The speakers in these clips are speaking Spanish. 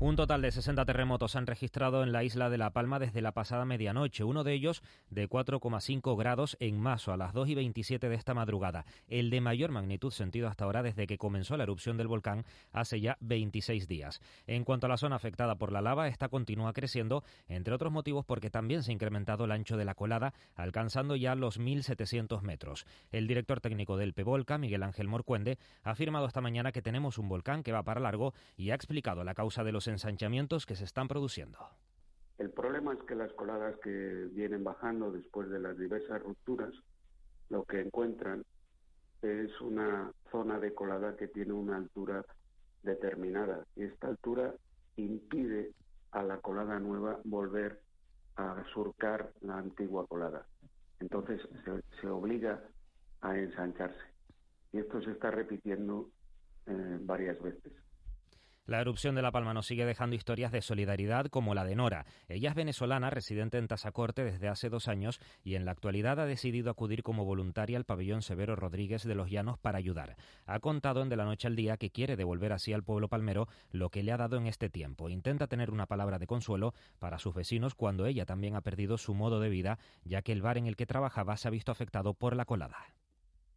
Un total de 60 terremotos se han registrado en la isla de La Palma desde la pasada medianoche, uno de ellos de 4,5 grados en Maso a las 2 y 27 de esta madrugada, el de mayor magnitud sentido hasta ahora desde que comenzó la erupción del volcán hace ya 26 días. En cuanto a la zona afectada por la lava, esta continúa creciendo, entre otros motivos porque también se ha incrementado el ancho de la colada, alcanzando ya los 1.700 metros. El director técnico del PEVOLCA, Miguel Ángel Morcuende, ha afirmado esta mañana que tenemos un volcán que va para largo y ha explicado la causa de los ensanchamientos que se están produciendo. El problema es que las coladas que vienen bajando después de las diversas rupturas, lo que encuentran es una zona de colada que tiene una altura determinada y esta altura impide a la colada nueva volver a surcar la antigua colada. Entonces se, se obliga a ensancharse y esto se está repitiendo eh, varias veces. La erupción de La Palma nos sigue dejando historias de solidaridad como la de Nora. Ella es venezolana, residente en Tazacorte desde hace dos años y en la actualidad ha decidido acudir como voluntaria al pabellón Severo Rodríguez de los Llanos para ayudar. Ha contado en De la Noche al Día que quiere devolver así al pueblo palmero lo que le ha dado en este tiempo. Intenta tener una palabra de consuelo para sus vecinos cuando ella también ha perdido su modo de vida, ya que el bar en el que trabajaba se ha visto afectado por la colada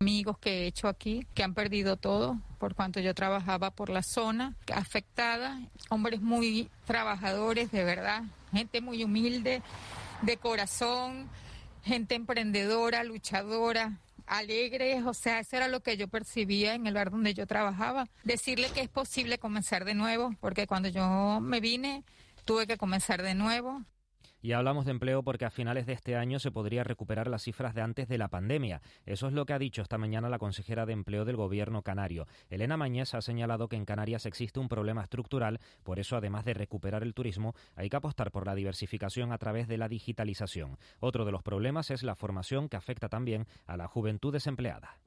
amigos que he hecho aquí que han perdido todo por cuanto yo trabajaba por la zona afectada, hombres muy trabajadores de verdad, gente muy humilde, de corazón, gente emprendedora, luchadora, alegres, o sea, eso era lo que yo percibía en el bar donde yo trabajaba. Decirle que es posible comenzar de nuevo, porque cuando yo me vine tuve que comenzar de nuevo. Y hablamos de empleo porque a finales de este año se podría recuperar las cifras de antes de la pandemia. Eso es lo que ha dicho esta mañana la consejera de Empleo del Gobierno canario. Elena Mañez ha señalado que en Canarias existe un problema estructural, por eso además de recuperar el turismo, hay que apostar por la diversificación a través de la digitalización. Otro de los problemas es la formación que afecta también a la juventud desempleada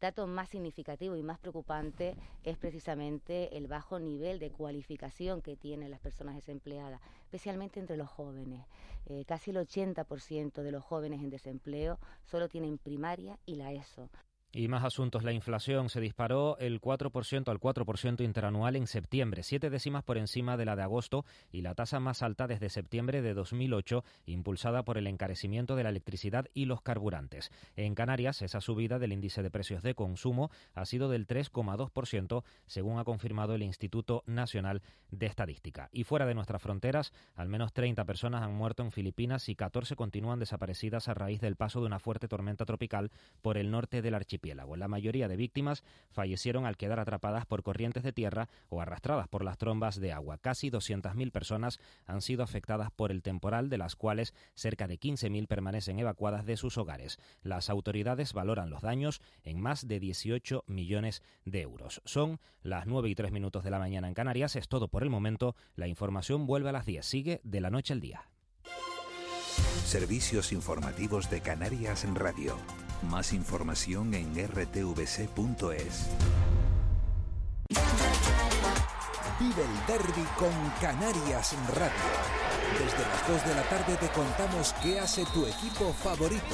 dato más significativo y más preocupante es precisamente el bajo nivel de cualificación que tienen las personas desempleadas, especialmente entre los jóvenes. Eh, casi el 80% de los jóvenes en desempleo solo tienen primaria y la ESO. Y más asuntos. La inflación se disparó el 4% al 4% interanual en septiembre, siete décimas por encima de la de agosto y la tasa más alta desde septiembre de 2008, impulsada por el encarecimiento de la electricidad y los carburantes. En Canarias, esa subida del índice de precios de consumo ha sido del 3,2%, según ha confirmado el Instituto Nacional de Estadística. Y fuera de nuestras fronteras, al menos 30 personas han muerto en Filipinas y 14 continúan desaparecidas a raíz del paso de una fuerte tormenta tropical por el norte del archipiélago. La mayoría de víctimas fallecieron al quedar atrapadas por corrientes de tierra o arrastradas por las trombas de agua. Casi 200.000 personas han sido afectadas por el temporal, de las cuales cerca de 15.000 permanecen evacuadas de sus hogares. Las autoridades valoran los daños en más de 18 millones de euros. Son las 9 y 3 minutos de la mañana en Canarias. Es todo por el momento. La información vuelve a las 10. Sigue de la noche al día. Servicios informativos de Canarias en Radio. Más información en rtvc.es. Vive el derby con Canarias Radio. Desde las 2 de la tarde te contamos qué hace tu equipo favorito.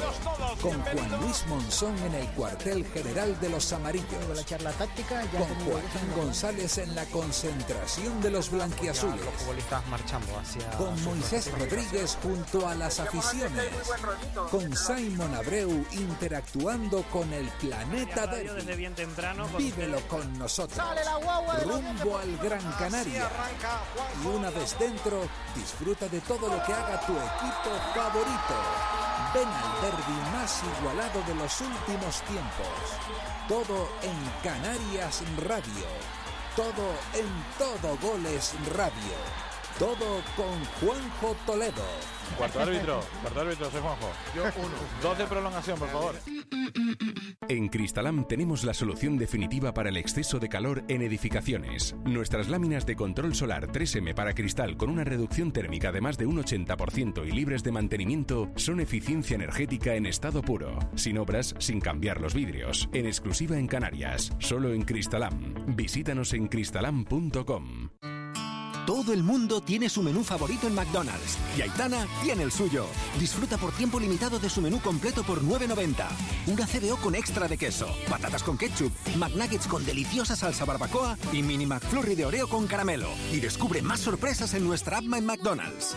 Con Juan Luis Monzón en el cuartel general de los amarillos. La charla táctica, con Joaquín González en la concentración de los blanquiazules. Con Moisés Rodríguez junto a las aficiones. Con Simon Abreu interactuando con el planeta Derby. Vívelo con nosotros. Rumbo al Gran Canaria. Y una vez dentro, disfruta de todo lo que haga tu equipo favorito. Ven al derby más igualado de los últimos tiempos. Todo en Canarias Radio. Todo en Todo Goles Radio. Todo con Juanjo Toledo. Cuarto árbitro, cuarto árbitro, soy Juanjo. Yo uno. Dos de prolongación, por favor. En Cristalam tenemos la solución definitiva para el exceso de calor en edificaciones. Nuestras láminas de control solar 3M para cristal con una reducción térmica de más de un 80% y libres de mantenimiento son eficiencia energética en estado puro, sin obras, sin cambiar los vidrios, en exclusiva en Canarias, solo en Cristalam. Visítanos en cristalam.com. Todo el mundo tiene su menú favorito en McDonald's y Aitana tiene el suyo. Disfruta por tiempo limitado de su menú completo por 9.90. Una CBO con extra de queso, patatas con ketchup, McNuggets con deliciosa salsa barbacoa y mini McFlurry de Oreo con caramelo. Y descubre más sorpresas en nuestra app en McDonald's.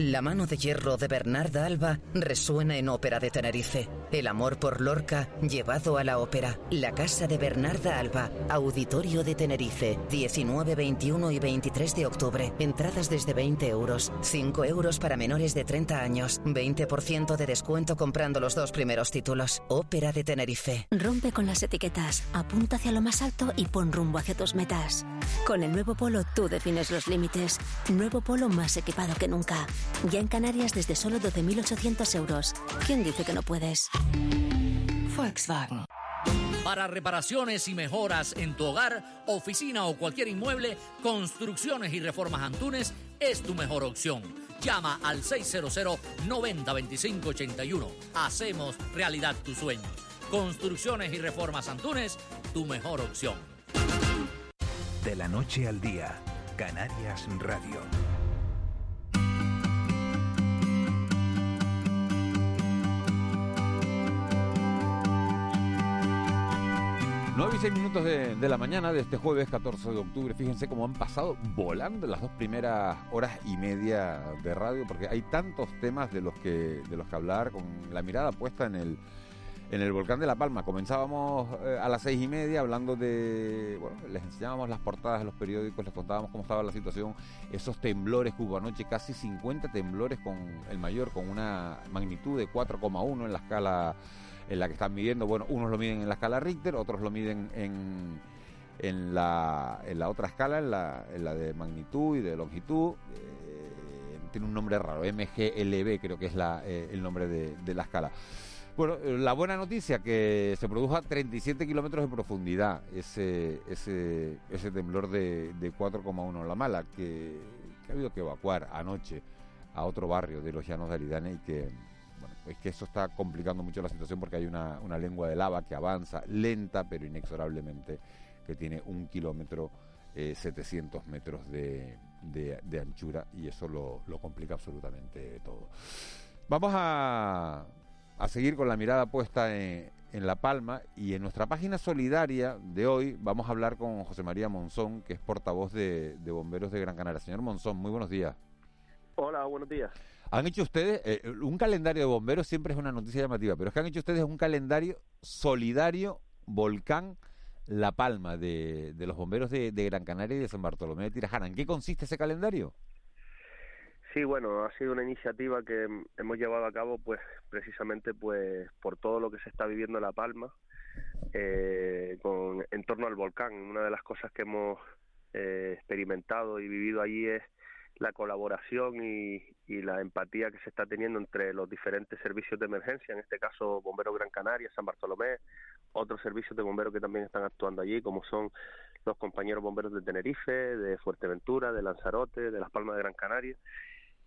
La mano de hierro de Bernarda Alba resuena en Ópera de Tenerife. El amor por Lorca llevado a la ópera. La casa de Bernarda Alba, Auditorio de Tenerife, 19, 21 y 23 de octubre. Entradas desde 20 euros, 5 euros para menores de 30 años, 20% de descuento comprando los dos primeros títulos. Ópera de Tenerife. Rompe con las etiquetas, apunta hacia lo más alto y pon rumbo hacia tus metas. Con el nuevo Polo tú defines los límites. Nuevo Polo más equipado que nunca. Ya en Canarias desde solo 12.800 euros. ¿Quién dice que no puedes? Volkswagen. Para reparaciones y mejoras en tu hogar, oficina o cualquier inmueble, Construcciones y Reformas Antunes es tu mejor opción. Llama al 600 90 25 81. Hacemos realidad tu sueño. Construcciones y Reformas Antunes, tu mejor opción. De la noche al día, Canarias Radio. 9 y 6 minutos de, la mañana de este jueves 14 de octubre. Fíjense cómo han pasado volando las dos primeras horas y media de radio, porque hay tantos temas de los que, de los que hablar, con la mirada puesta en el, en el volcán de La Palma. Comenzábamos eh, a las seis y media hablando de. Bueno, les enseñábamos las portadas de los periódicos, les contábamos cómo estaba la situación, esos temblores que hubo casi 50 temblores con el mayor, con una magnitud de 4,1 en la escala en la que están midiendo, bueno, unos lo miden en la escala Richter, otros lo miden en, en, la, en la otra escala, en la, en la de magnitud y de longitud. Eh, tiene un nombre raro, MGLB creo que es la, eh, el nombre de, la escala. Bueno, eh, la buena noticia que se produjo a 37 kilómetros de profundidad ese, ese, temblor de, de 4,1. La mala que, que, ha habido que evacuar anoche a otro barrio de los Llanos de Aridane y que es que eso está complicando mucho la situación porque hay una, lengua de lava que avanza lenta pero inexorablemente, que tiene un kilómetro, 700 eh, metros de, anchura y eso lo, complica absolutamente todo. Vamos a, seguir con la mirada puesta en, La Palma y en nuestra página solidaria de hoy vamos a hablar con José María Monzón, que es portavoz de, de Bomberos de Gran Canaria. Señor Monzón, muy buenos días. Hola, buenos días. Han hecho ustedes, eh, un calendario de bomberos siempre es una noticia llamativa, pero es que han hecho ustedes un calendario solidario Volcán La Palma de, los bomberos de, Gran Canaria y de San Bartolomé de Tirajana. ¿En qué consiste ese calendario? Sí, bueno, ha sido una iniciativa que hemos llevado a cabo pues precisamente pues por todo lo que se está viviendo en La Palma eh, con, en torno al volcán. Una de las cosas que hemos eh, experimentado y vivido allí es la colaboración y, la empatía que se está teniendo entre los diferentes servicios de emergencia, en este caso Bomberos Gran Canaria, San Bartolomé, otros servicios de bomberos que también están actuando allí, como son los compañeros bomberos de Tenerife, de Fuerteventura, de Lanzarote, de Las Palmas de Gran Canaria.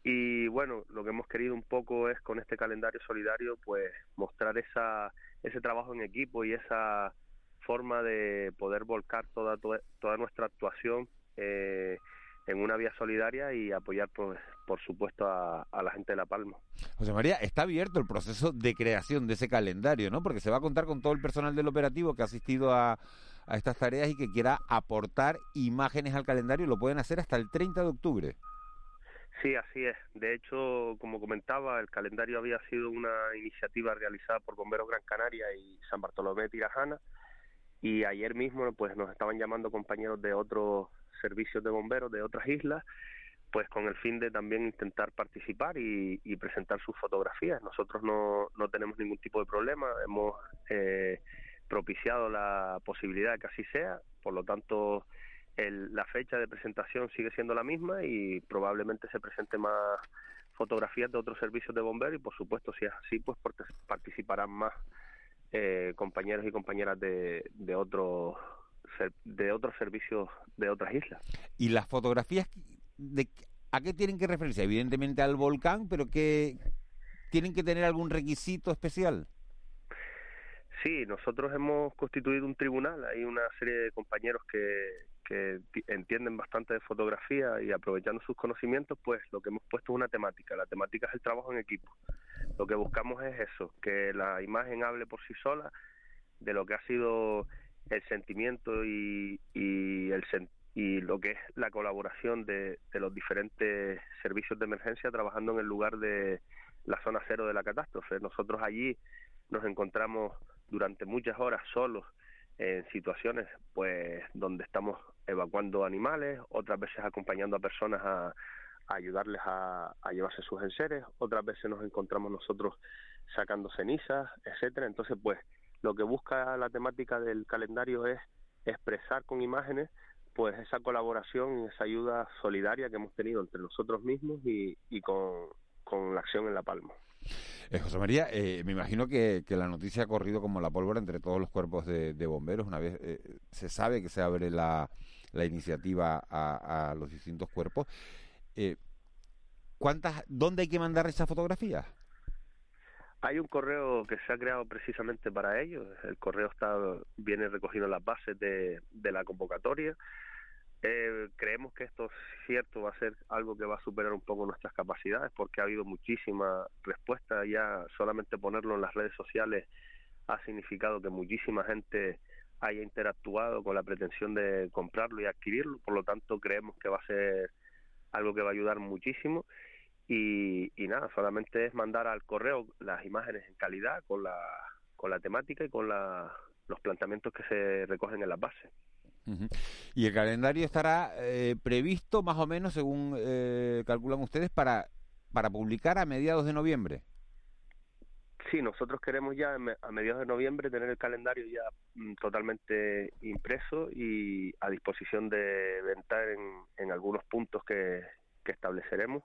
Y bueno, lo que hemos querido un poco es con este calendario solidario, pues mostrar esa, ese trabajo en equipo y esa forma de poder volcar toda, toda, nuestra actuación eh, en una vía solidaria y apoyar, pues, por supuesto, a, la gente de La Palma. José María, está abierto el proceso de creación de ese calendario, ¿no? Porque se va a contar con todo el personal del operativo que ha asistido a, a estas tareas y que quiera aportar imágenes al calendario, lo pueden hacer hasta el 30 de octubre. Sí, así es. De hecho, como comentaba, el calendario había sido una iniciativa realizada por Bomberos Gran Canaria y San Bartolomé de Tirajana y ayer mismo pues nos estaban llamando compañeros de otros servicios de bomberos de otras islas, pues con el fin de también intentar participar y, presentar sus fotografías. Nosotros no, no tenemos ningún tipo de problema, hemos eh, propiciado la posibilidad de que así sea, por lo tanto el, la fecha de presentación sigue siendo la misma y probablemente se presente más fotografías de otros servicios de bomberos y por supuesto si es así pues participarán más eh, compañeros y compañeras de, de otros de otros servicios de otras islas. ¿Y las fotografías de a qué tienen que referirse? Evidentemente al volcán, pero que tienen que tener algún requisito especial. Sí, nosotros hemos constituido un tribunal, hay una serie de compañeros que, que entienden bastante de fotografía y aprovechando sus conocimientos, pues lo que hemos puesto es una temática. La temática es el trabajo en equipo. Lo que buscamos es eso, que la imagen hable por sí sola de lo que ha sido el sentimiento y, y, el, y lo que es la colaboración de, de los diferentes servicios de emergencia trabajando en el lugar de la zona cero de la catástrofe. Nosotros allí nos encontramos durante muchas horas solos en situaciones pues donde estamos evacuando animales, otras veces acompañando a personas a, ayudarles a, llevarse sus enseres, otras veces nos encontramos nosotros sacando cenizas, etcétera. Entonces, pues lo que busca la temática del calendario es expresar con imágenes pues esa colaboración y esa ayuda solidaria que hemos tenido entre nosotros mismos y, con, la acción en La Palma. Eh, José María, eh, me imagino que, la noticia ha corrido como la pólvora entre todos los cuerpos de, bomberos. Una vez eh, se sabe que se abre la, la iniciativa a, los distintos cuerpos. ¿cuántas, ¿Dónde hay que mandar esas fotografías? Hay un correo que se ha creado precisamente para ellos. El correo está viene recogiendo las bases de, de la convocatoria. Eh, creemos que esto es cierto, va a ser algo que va a superar un poco nuestras capacidades porque ha habido muchísima respuesta. Ya solamente ponerlo en las redes sociales ha significado que muchísima gente haya interactuado con la pretensión de comprarlo y adquirirlo. Por lo tanto, creemos que va a ser algo que va a ayudar muchísimo. Y, y nada, solamente es mandar al correo las imágenes en calidad con la, con la temática y con la, los planteamientos que se recogen en las bases. Y el calendario estará eh, previsto más o menos, según eh, calculan ustedes, para, para publicar a mediados de noviembre. Sí, nosotros queremos ya a mediados de noviembre tener el calendario ya mm, totalmente impreso y a disposición de venta en, en algunos puntos que, que estableceremos.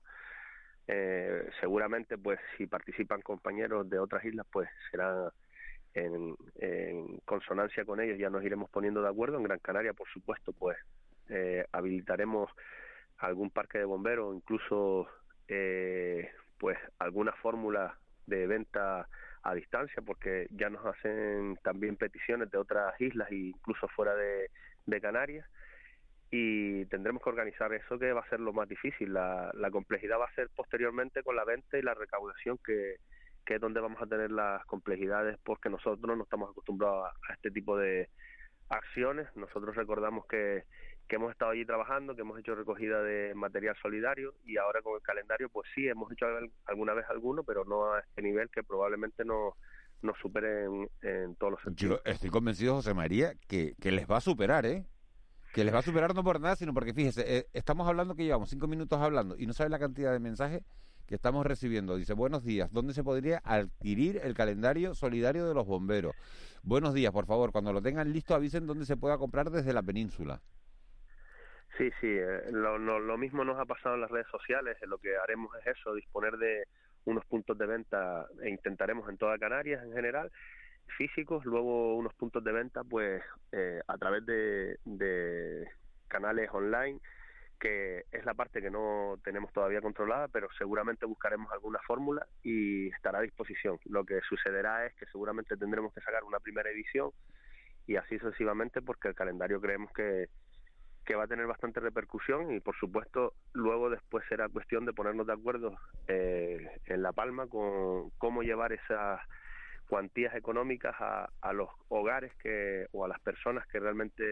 Eh, seguramente, pues, si participan compañeros de otras islas, pues será en, consonancia con ellos ya nos iremos poniendo de acuerdo. En Gran Canaria, por supuesto, pues eh, habilitaremos algún parque de bomberos, incluso eh, pues alguna fórmula de venta a distancia, porque ya nos hacen también peticiones de otras islas e incluso fuera de Canarias y tendremos que organizar eso que va a ser lo más difícil. La, la complejidad va a ser posteriormente con la venta y la recaudación que, que es donde vamos a tener las complejidades porque nosotros no estamos acostumbrados a, este tipo de acciones. Nosotros recordamos que, que hemos estado allí trabajando, que hemos hecho recogida de material solidario y ahora con el calendario, pues sí, hemos hecho alguna vez alguno, pero no a este nivel que probablemente no nos supere en, todos los sentidos. Yo estoy convencido, José María, que, que les va a superar, ¿eh? Que les va a superar no por nada, sino porque fíjese, eh, estamos hablando que llevamos cinco minutos hablando y no sabe la cantidad de mensajes que estamos recibiendo. Dice, buenos días, ¿dónde se podría adquirir el calendario solidario de los bomberos? Buenos días, por favor, cuando lo tengan listo avisen dónde se pueda comprar desde la península. Sí, sí, eh, lo, lo, mismo nos ha pasado en las redes sociales, lo que haremos es eso, disponer de unos puntos de venta e intentaremos en toda Canarias en general físicos, luego unos puntos de venta pues eh, a través de, de canales online que es la parte que no tenemos todavía controlada, pero seguramente buscaremos alguna fórmula y estará a disposición. Lo que sucederá es que seguramente tendremos que sacar una primera edición y así sucesivamente porque el calendario creemos que, que va a tener bastante repercusión y por supuesto luego después será cuestión de ponernos de acuerdo eh, en La Palma con cómo llevar esas cuantías económicas a, a los hogares que o a las personas que realmente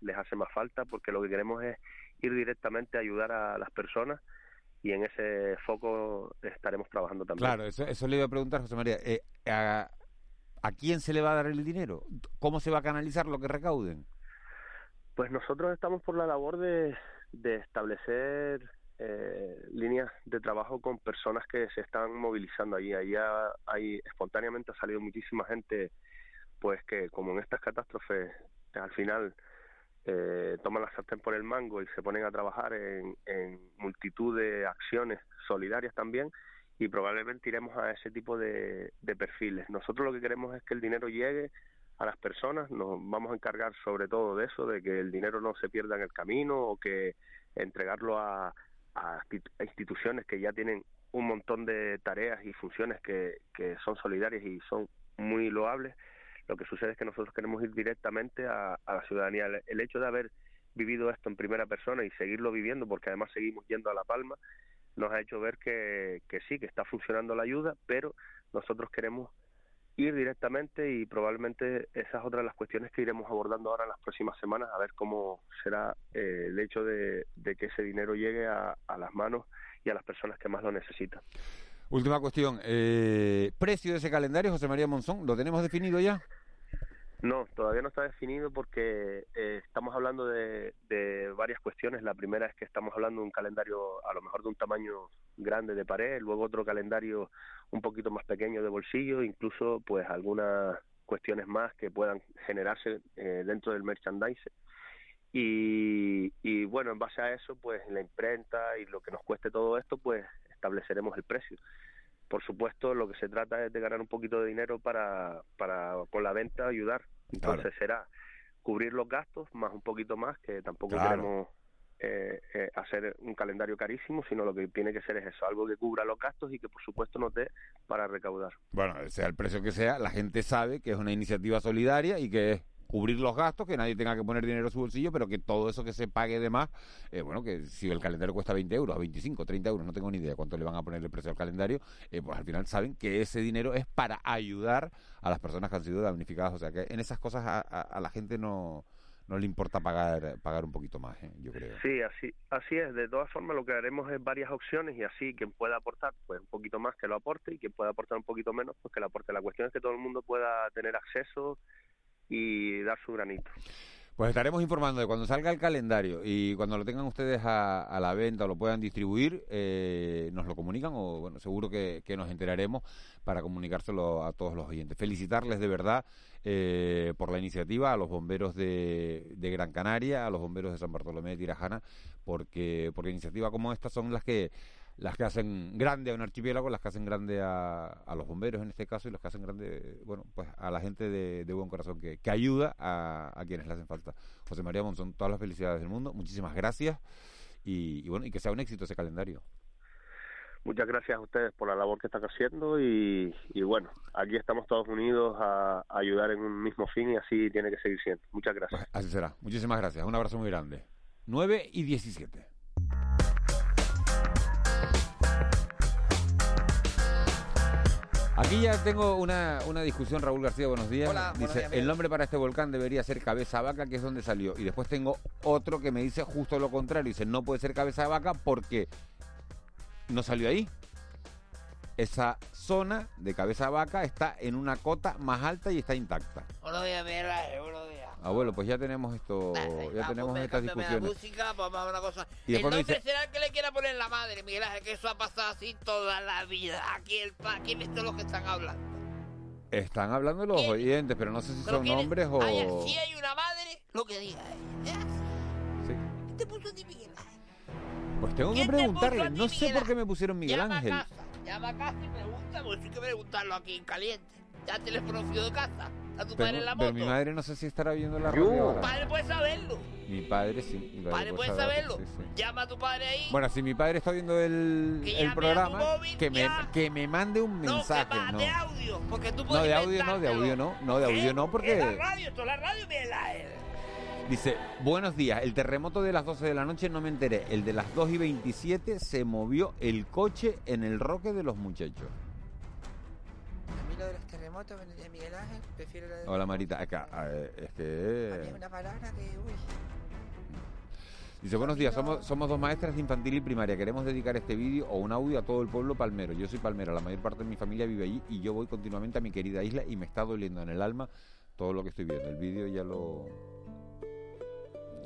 les hace más falta porque lo que queremos es ir directamente a ayudar a las personas y en ese foco estaremos trabajando también. Claro, eso, eso le iba a preguntar, José María. Eh, a, a, quién se le va a dar el dinero? ¿Cómo se va a canalizar lo que recauden? Pues nosotros estamos por la labor de, de establecer eh, líneas de trabajo con personas que se están movilizando allí. Allá hay espontáneamente ha salido muchísima gente, pues que como en estas catástrofes al final eh, toman la sartén por el mango y se ponen a trabajar en, multitud de acciones solidarias también y probablemente iremos a ese tipo de, perfiles. Nosotros lo que queremos es que el dinero llegue a las personas, nos vamos a encargar sobre todo de eso, de que el dinero no se pierda en el camino o que entregarlo a, a instituciones que ya tienen un montón de tareas y funciones que, que son solidarias y son muy loables lo que sucede es que nosotros queremos ir directamente a, la ciudadanía. El, hecho de haber vivido esto en primera persona y seguirlo viviendo, porque además seguimos yendo a La Palma, nos ha hecho ver que, que sí, que está funcionando la ayuda, pero nosotros queremos ir directamente y probablemente esa es otra de las cuestiones que iremos abordando ahora en las próximas semanas, a ver cómo será eh, el hecho de, que ese dinero llegue a, a, las manos y a las personas que más lo necesitan. Última cuestión, eh, ¿precio de ese calendario, José María Monzón, lo tenemos definido ya? No, todavía no está definido porque eh, estamos hablando de, varias cuestiones. La primera es que estamos hablando de un calendario a lo mejor de un tamaño grande de pared, luego otro calendario un poquito más pequeño de bolsillo, incluso pues algunas cuestiones más que puedan generarse eh, dentro del merchandise. Y, y bueno, en base a eso, pues la imprenta y lo que nos cueste todo esto, pues estableceremos el precio por supuesto lo que se trata es de ganar un poquito de dinero para, para con la venta ayudar entonces será cubrir los gastos más un poquito más, que tampoco queremos eh, eh, hacer un calendario carísimo, sino lo que tiene que ser es eso, algo que cubra los gastos y que por supuesto nos dé para recaudar. Bueno, sea el precio que sea, la gente sabe que es una iniciativa solidaria y que es cubrir los gastos, que nadie tenga que poner dinero en su bolsillo, pero que todo eso que se pague de más, eh, bueno, que si el calendario cuesta 20 euros, 25, 30 euros, no tengo ni idea cuánto le van a poner el precio al calendario, eh, pues al final saben que ese dinero es para ayudar a las personas que han sido damnificadas. O sea que en esas cosas a, la gente no, no le importa pagar pagar un poquito más, ¿eh? yo creo. Sí, así así es. De todas formas, lo que haremos es varias opciones y así quien pueda aportar pues un poquito más que lo aporte y quien pueda aportar un poquito menos pues que lo aporte. La cuestión es que todo el mundo pueda tener acceso y dar su granito. Pues estaremos informando de cuando salga el calendario y cuando lo tengan ustedes a, la venta o lo puedan distribuir, eh, nos lo comunican o bueno, seguro que, nos enteraremos para comunicárselo a todos los oyentes. Felicitarles de verdad eh, por la iniciativa a los bomberos de, de, Gran Canaria, a los bomberos de San Bartolomé de Tirajana, porque, porque iniciativas como estas son las que las que hacen grande a un archipiélago, las que hacen grande a, a, los bomberos en este caso y las que hacen grande, bueno, pues a la gente de, buen corazón que, que ayuda a, a, quienes le hacen falta. José María Monzón, todas las felicidades del mundo, muchísimas gracias y, bueno, y que sea un éxito ese calendario. Muchas gracias a ustedes por la labor que están haciendo y, y bueno, aquí estamos todos unidos a, ayudar en un mismo fin y así tiene que seguir siendo. Muchas gracias. Pues así será. Muchísimas gracias. Un abrazo muy grande. 9 y 17. Aquí ya tengo una, una discusión, Raúl García, buenos días. dice, el nombre para este volcán debería ser Cabeza Vaca, que es donde salió. Y después tengo otro que me dice justo lo contrario. Dice, no puede ser Cabeza Vaca porque no salió ahí. Esa zona de Cabeza Vaca está en una cota más alta y está intacta. Buenos días, buenos días. Abuelo, pues ya tenemos esto, ya tenemos estas discusiones. música, vamos a una cosa. Y el nombre será el que le quiera poner la madre, Miguel Ángel, que eso ha pasado así toda la vida. Aquí el pa, ¿quién es lo que están hablando? Están hablando los oyentes, pero no sé si son hombres o. Ay, si hay una madre, lo que diga ella. Sí. ¿Qué te puso a ti, Miguel Ángel? Pues tengo que preguntarle, no sé por qué me pusieron Miguel llama Ángel. A casa, llama a casa y pregunta, pues hay que preguntarlo aquí en caliente. Ya teléfono fijo de casa a tu padre en la moto. Pero mi madre no sé si estará viendo la radio. Tu padre puede saberlo. Mi padre sí. Mi padre, puede saberlo. Llama a tu padre ahí. Bueno, si mi padre está viendo el, el programa, que, me, que me mande un mensaje. No, que no. de audio. Porque tú puedes no, de audio no, de audio no. No, de audio no, porque. Es la radio, esto es la radio, mira. Dice, buenos días, el terremoto de las 12 de la noche no me enteré, el de las 2 y 27 se movió el coche en el roque de los muchachos lo de los terremotos, de Miguel Ángel, prefiero lo de... Hola Marita, acá, es que... una palabra que, uy... Dice, buenos días, somos, somos dos maestras de infantil y primaria. Queremos dedicar este vídeo o un audio a todo el pueblo palmero. Yo soy palmera, la mayor parte de mi familia vive allí y yo voy continuamente a mi querida isla y me está doliendo en el alma todo lo que estoy viendo. El vídeo ya lo...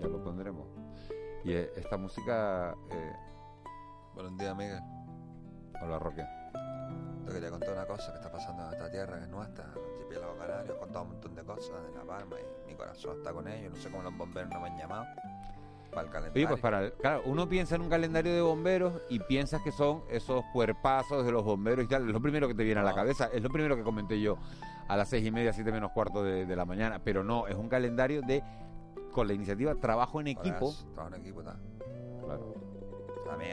ya lo pondremos. Y eh, esta música... Eh... Buenos días, Miguel. Hola, Roque te quería contar una cosa que está pasando en esta tierra, que es nuestra, el archipiélago Canarios, he contado un montón de cosas de La Palma y mi corazón está con ellos. No sé cómo los bomberos no me han llamado para el calendario. Oye, pues para, claro, uno piensa en un calendario de bomberos y piensas que son esos cuerpazos de los bomberos y tal. Es lo primero que te viene a la cabeza, es lo primero que comenté yo a las seis y media, siete menos cuarto de, de la mañana. Pero no, es un calendario de con la iniciativa Trabajo en Equipo. Trabajo en equipo, tal. Claro.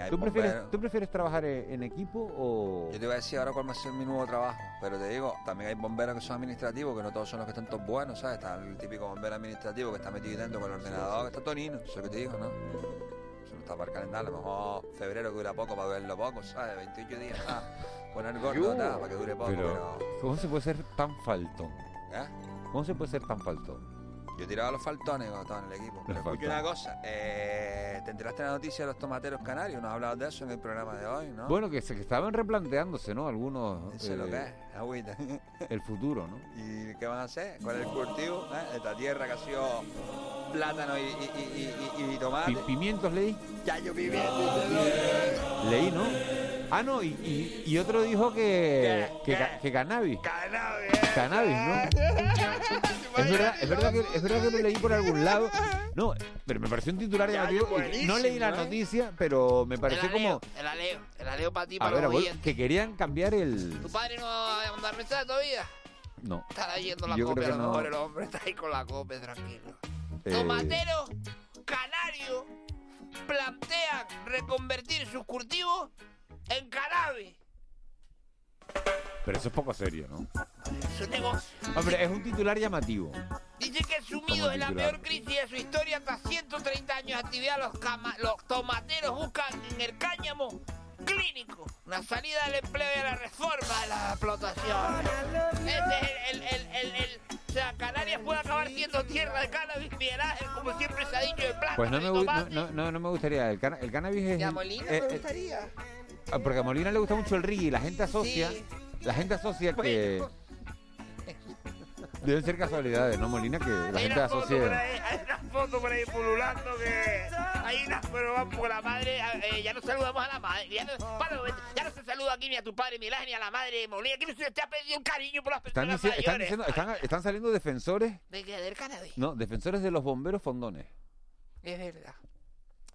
¿Tú prefieres, ¿Tú prefieres trabajar en equipo o...? Yo te iba a decir ahora cuál va a ser mi nuevo trabajo, pero te digo, también hay bomberos que son administrativos, que no todos son los que están todos buenos, ¿sabes? Está el típico bombero administrativo que está metido dentro con el ordenador, que está tonino, eso es lo que te digo, ¿no? Eso no está para el calendario, a lo mejor febrero que dura poco para verlo poco, ¿sabes? 28 días, ah, poner gordo, nada, para que dure poco, pero... ¿Cómo se puede ser tan falto? ¿Eh? ¿Cómo se puede ser tan falto? Yo tiraba los faltones en el equipo. Pero escucha una cosa, eh, te enteraste de la noticia de los tomateros canarios, nos hablado de eso en el programa de hoy, ¿no? Bueno, que, se, que estaban replanteándose, ¿no? Algunos... Eso es lo que es, agüita. El futuro, ¿no? ¿Y qué van a hacer? ¿Cuál es el cultivo? ¿Eh? Esta tierra que ha sido plátano y, y, y, y tomate. ¿Pimientos leí? Ya yo pimientos. Leí, ¿no? Ah, no, y, otro dijo que, que, que, cannabis. Cannabis. Cannabis, ¿no? es verdad, es verdad, que, es verdad que lo leí por algún lado. No, pero me pareció un titular llamativo. No leí la noticia, pero me pareció como. El aleo, el aleo para ti, para ver, que querían cambiar el. ¿Tu padre no va a mandar mensaje todavía? No. Está yendo la copia, a lo mejor el hombre está ahí con la copia, tranquilo. Eh... Tomatero canario plantean reconvertir sus cultivos en cannabis. Pero eso es poco serio, ¿no? Es un negocio. Hombre, es un titular llamativo. Dice que sumido en la peor crisis de su historia, tras 130 años de actividad, los, los tomateros buscan en el cáñamo clínico una salida del empleo y a la reforma de la explotación. Este es el, el, el, el, o sea, Canarias puede acabar siendo tierra de cannabis, Miguel como siempre se ha dicho, el plan. Pues no me, no, no, no, me gustaría. El, el cannabis es. ¿Y a Molina me gustaría? Ah, porque a Molina le gusta mucho el reggae y la gente asocia. La gente asocia que. Deben ser casualidades, ¿no, Molina? Que la gente asocia. hay una foto por ahí pululando que. Hay una, pero vamos por la madre. Eh, ya no saludamos a la madre. Ya no, ya no se saluda aquí ni a tu padre ni a la madre de Molina. Que no se te ha pedido un cariño por las personas están, están, diciendo, están, están, saliendo defensores. ¿De? ¿Del cannabis? No, defensores de los bomberos fondones. Es verdad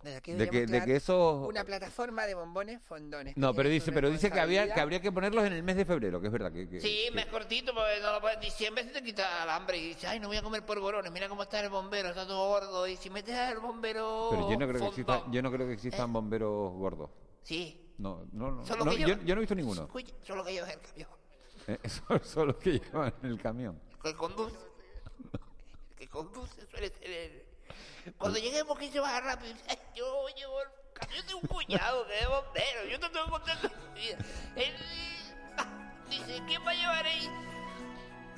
de que, de que eso una plataforma de bombones fondones. No, pero dice, pero dice que había que habría que ponerlos en el mes de febrero, que es verdad que, sí, mes cortito, porque no, en diciembre se te quita el hambre y dices, ay, no voy a comer polvorones, mira cómo está el bombero, está todo gordo y si metes al bombero Pero yo no creo que exista, yo no creo que existan ¿Eh? bomberos gordos. Sí. No, no, no. no yo, yo, no he visto ninguno. solo que llevan el camión. Eh, solo, que llevan el camión. El que conduce. el que conduce suele ser el cuando lleguemos, ¿quién se baja rápido? Yo llevo el Yo tengo un cuñado que es bombero. Yo te tengo que contar Él dice, ¿quién va a llevar ahí?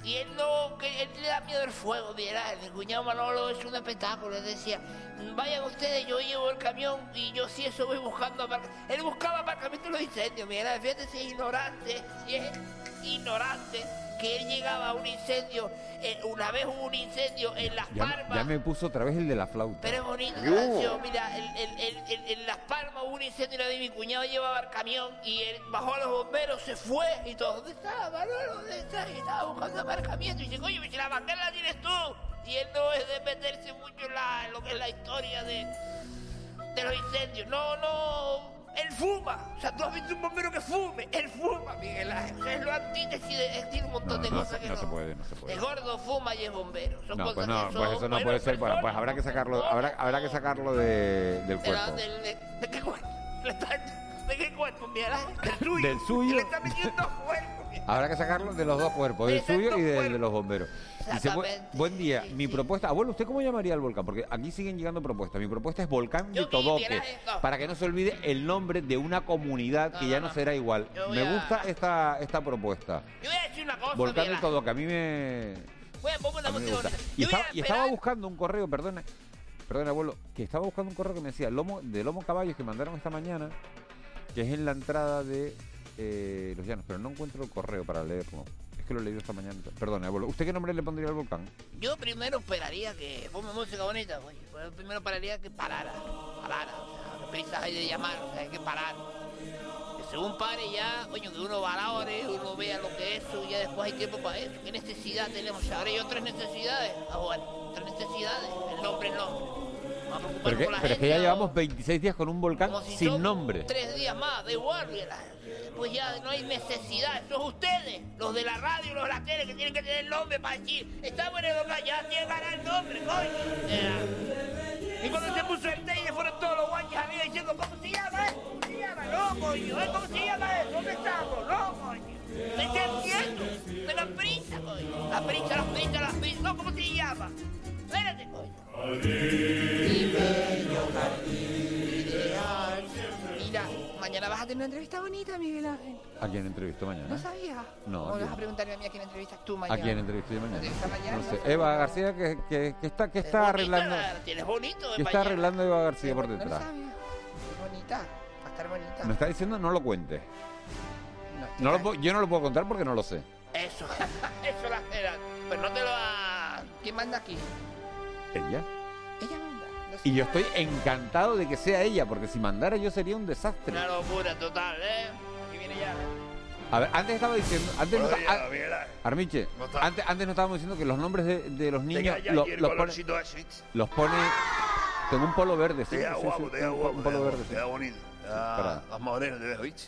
Y él no, que él le da miedo el fuego, mira, el cuñado Manolo es un espectáculo, él decía, vayan ustedes, yo llevo el camión y yo sí eso voy buscando Él buscaba aparcamiento de los incendios, mira, fíjate si es ignorante, si es ignorante que él llegaba a un incendio, eh, una vez hubo un incendio en Las Palmas. Ya me puso otra vez el de la flauta. Pero es bonito canción, mira, en Las Palmas hubo un incendio y mi cuñado llevaba el camión y él bajó a los bomberos, se fue y todo. ¿Dónde está, Manolo? ¿Dónde está? Y estaba buscando aparcamiento y dice, coño, si la bandera la tienes tú. Y él no es de meterse mucho en, la, en lo que es la historia de, de los incendios. No, no él fuma. O sea, tú has visto un bombero que fume. Él fuma, Miguel Ángel. Es lo antítesis de. Tiene un montón de cosas que no. Se puede, no se puede. Es gordo, fuma y es bombero. Son no, pues no, pues eso no puede ser. Bueno, pues habrá que sacarlo, habrá, habrá que sacarlo de, del cuerpo. De, de, de, qué cuerpo? ¿De qué cuerpo, Miguel Ángel? Del suyo. Del suyo. Le está metiendo cuerpo. Habrá que sacarlo de los dos cuerpos, del suyo y del de los bomberos. Dice, buen día, mi propuesta, abuelo, ¿usted cómo llamaría al volcán? Porque aquí siguen llegando propuestas. Mi propuesta es Volcán de Todoque, para que no se olvide el nombre de una comunidad que ya no, será igual. Me gusta esta, esta propuesta. Yo voy a decir una cosa, Volcán de Todoque, a mí me... Y, estaba, buscando un correo, perdona, perdona abuelo, que estaba buscando un correo que me decía lomo, de Lomo Caballos que mandaron esta mañana, que es en la entrada de eh, Los Llanos, pero no encuentro el correo para leerlo. Es que lo he leído esta mañana. Perdón. ¿Usted qué nombre le pondría al volcán? Yo primero esperaría que. Ponme música bonita, güey. Primero esperaría que parara. Parara. O sea, que prisas hay de llamar. O sea, hay que parar. según pare ya, coño, que uno valore, uno vea lo que es y ya después hay tiempo para eso. ¿Qué necesidad tenemos? Ahora yo tres necesidades. Ah, bueno, tres necesidades. El nombre, el nombre. Pero, que, pero es que ya llevamos 26 días con un volcán si sin nombre. Tres días más, da igual. Pues ya no hay necesidad. Eso es ustedes, los de la radio, los de la tele, que tienen que tener nombre para decir, estamos en el volcán, ya ganar el nombre, coño. Y cuando se puso el TEI, fueron todos los guanches amigos diciendo, ¿cómo se llama eso? ¿Cómo se llama? No, coño, ¿eh? ¿cómo se llama eso? ¿Dónde estamos? No, coño. ¿Me está entiendo? De la prisa, coño. La prisa, la prisa, la prisa. No, ¿cómo se llama? Espérate, coño. Mira, mañana vas a tener una entrevista bonita, Miguel Ángel. ¿A quién entrevistó mañana? ¿No sabías? No, ¿O ¿a quién? vas a preguntarme a mí a quién entrevistas tú ¿A mañana? quién entrevisté yo mañana? ¿Entrevista mañana? No sé. Eva García, que, que, que está, que está arreglando. la tienes bonito, ¿Qué está arreglando Eva García por No lo detrás? sabía. Es bonita, va a estar bonita. Me está diciendo no lo cuente. No lo puedo- yo no lo puedo contar porque no lo sé. Eso, eso la espera. Pues no te lo ha... ¿Quién manda aquí? ¿Ella? Ella manda. No. Y yo estoy encantado de que sea ella, porque si mandara yo sería un desastre. Una locura total, ¿eh? Aquí viene ya. A ver, antes estaba diciendo. Antes no, días, Ángel. Armiche, antes, antes no estábamos diciendo que los nombres de, de los niños lo- los, pone, los pone. Tengo un polo verde, sí. Te sí, guapo, sí, te guapo, un te polo guapo, verde. te sí. da bonito. Más moreno te ¿viste?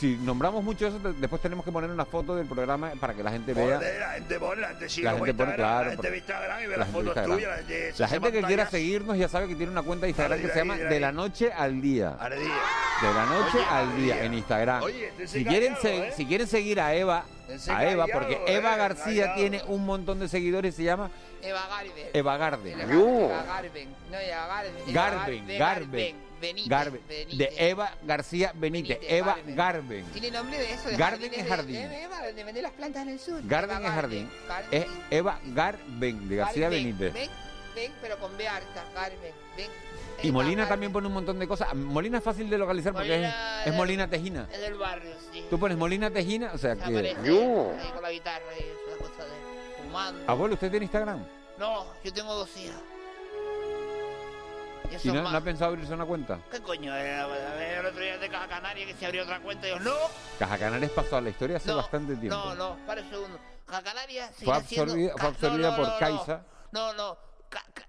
Si nombramos mucho eso, te- después tenemos que poner una foto del programa para que la gente vea. La gente pone, la gente sigue La gente pone, claro, la gente ve Instagram y ve la las fotos Instagram. tuyas, la gente, La que quiera seguirnos ya sabe que tiene una cuenta de Instagram que se llama. De la Noche al Día. Al día. De la noche Oye, al día día. en Instagram. Oye, si, quieren algo, se- ¿eh? si quieren seguir a Eva, a Eva, porque ¿eh? Eva García Engañado. tiene un montón de seguidores y se llama Eva Garben. Eva Garden. Eva Garben. No, Eva Garben, Garben. Garben. Benítez, Garben. Benítez. De Eva García Benítez. Benítez, Eva Garben. Garben. Tiene nombre de eso. De Garden jardines es de- jardín. de Eva, de vender las plantas en el sur. Garden Eva es jardín. Garden. Es Eva Garben de García Garben. Benítez. Ven, ven, pero con B harta. Garben. Ven. Y Eva Molina Garben. también pone un montón de cosas. Molina es fácil de localizar porque Molina es, es es- Molina Tejina. Es del barrio, sí. Tú pones Molina Tejina, o sea Se que... aparece ahí con la guitarra y esa cosa de fumando. Abuelo, ¿usted tiene Instagram? No, yo tengo dos hijas. Y eso ¿Y no, más. no ha pensado abrirse una cuenta? ¿Qué coño? ver, el otro día de Caja Canaria que se abrió otra cuenta y yo, no, Caja Canarias pasó a la historia hace No, bastante tiempo. no, no, para un segundo. Caja Canaria sigue Fue absorbida, fue absorbida no, por. Caixa. No, no.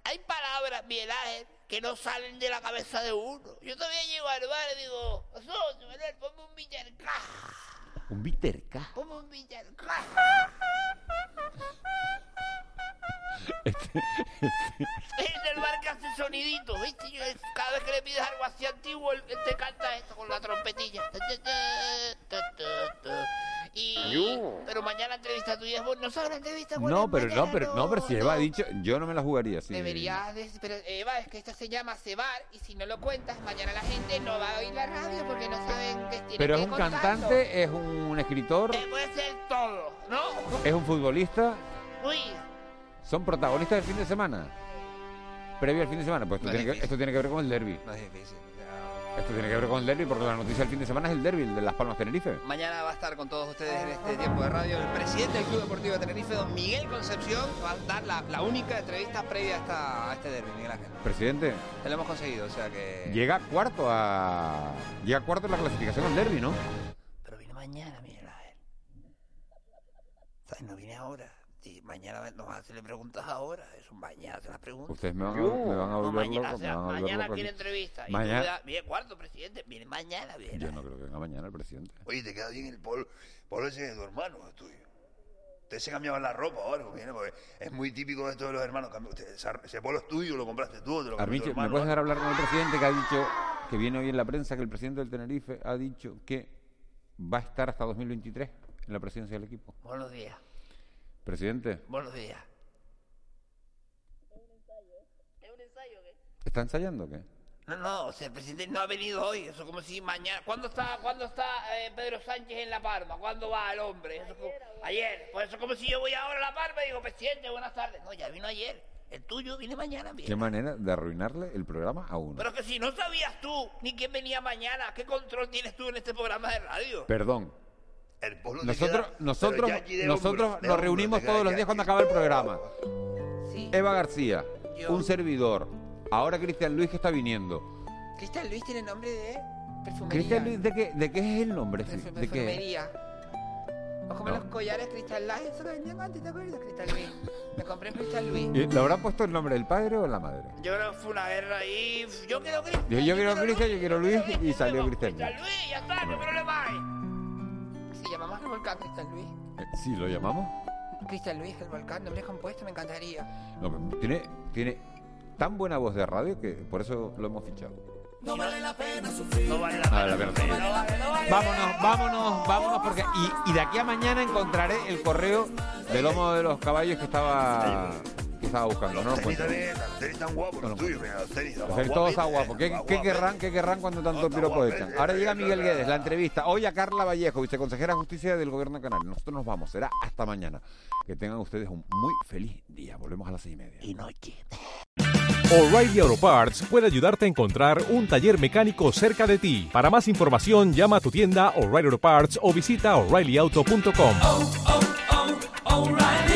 Hay palabras, Miguel Ángel, que no salen de la cabeza de uno. Yo todavía llego al bar y digo, socio, Manuel, ponme un Villarca. Un Viterca. Ponme un Villarca. Este, Es el bar que hace soniditos, ¿viste? Cada vez que le pides algo así antiguo, él, te canta esto con la trompetilla. Y, pero mañana entrevista tuya es. ¿No sabes la entrevista No, pero mañana? no, pero no, pero si Eva ha dicho, yo no me la jugaría. Sí. Deberías, de- pero Eva, es que esto se llama cebar y si no lo cuentas, mañana la gente no va a oír la radio porque no saben qué tiene Pero que es un cantante, es un escritor, Eh, puede ser todo, ¿no? es un futbolista, Uy, son protagonistas del fin de semana. Previo al fin de semana, pues esto, No es tiene que, difícil. esto tiene que ver con el derby. No es difícil. Esto tiene que ver con el derby porque la noticia del fin de semana es el derby, el de Las Palmas Tenerife. Mañana va a estar con todos ustedes en este tiempo de radio el presidente del Club Deportivo de Tenerife, don Miguel Concepción, va a dar la, la única entrevista previa a, esta, a este derby, Miguel Ángel. Presidente, Ya lo hemos conseguido, o sea que... llega cuarto a. Llega cuarto en la clasificación al derby, ¿no? pero viene mañana, Miguel Ángel. ¿Sabes? No viene ahora. Y mañana nos vas a hacerle preguntas ahora. Eso mañana te las preguntas. Ustedes me van a, me van a No, volver mañana, loco, o me sea, van a volver mañana loco quiere entrevista. Y Mañana- viene cuarto, presidente. Viene mañana, viene. Yo no creo que venga mañana el presidente. Oye, te queda bien el polo. Polo ese de tu hermano, es tuyo. Ustedes se cambiaban la ropa ahora, porque, viene, porque es muy típico de esto de los hermanos. ese polo es tuyo, lo compraste tú, te lo ¿me puedes dejar hablar con el presidente que ha dicho, que viene hoy en la prensa, que el presidente del Tenerife ha dicho que va a estar hasta 2023 en la presidencia del equipo? Buenos días. Presidente, Buenos días. ¿está ensayando o qué? No, no, o sea, el presidente no ha venido hoy. Eso como si mañana. ¿Cuándo está, ¿cuándo está eh, Pedro Sánchez en La Palma? ¿Cuándo va el hombre? Eso como- ayer. Pues eso como si yo voy ahora a La Palma y digo, presidente, buenas tardes. No, ya vino ayer. El tuyo viene mañana. Qué manera de arruinarle el programa a uno. Pero que si no sabías tú ni quién venía mañana, ¿qué control tienes tú en este programa de radio? Perdón. El Nosotros, queda- nosotros, nosotros nos reunimos todos los días cuando acaba el programa. Sí. Eva García, Yo. un servidor. Ahora Cristian Luis que está viniendo. Cristian Luis tiene nombre de. Cristian Luis, ¿de qué, ¿de qué es el nombre? De, perfumería. O como No. los collares Crystal Light, eso que vendían antes, ¿te acuerdas? Crystal Luis. Me compré en Crystal Luis. ¿Y ¿Le habrá puesto el nombre del padre o la madre? Yo creo que fue una guerra ahí. Yo quiero Cristian. Dijo, yo quiero Cristian, yo quiero Luis y salió Cristian. Crystal Luis, ya está, no hay problema volcán Crystal Luis. Eh, Sí, lo llamamos. Crystal Luis, el volcán, nombre compuesto, me encantaría. No, tiene, tiene tan buena voz de radio que por eso lo hemos fichado. No vale la pena sufrir. No vale la Ah, la verdad. No vale, no vale. Vámonos, vámonos, vámonos, porque y, y de aquí a mañana encontraré el correo del lomo de los caballos que estaba estaba buscando. No lo Los tenis encuentro. los tenis tan guapos, los tuyos, mira, los tenis. Los tenis todos están guapos. ¿Qué, qué querrán, ¿Qué querrán cuando tanto piropo echan? Ahora llega Miguel Guedes, la entrevista. Hoy a Carla Vallejo, viceconsejera de Justicia del Gobierno de Canarias. Nosotros nos vamos. Será hasta mañana. Que tengan ustedes un muy feliz día. Volvemos a las seis y media. Y noche. O'Reilly Auto Parts puede ayudarte a encontrar un taller mecánico cerca de ti. Para más información, llama a tu tienda O'Reilly Auto Parts o visita oreillyauto.com. oh, oh, O'Reilly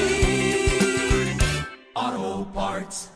Auto Parts.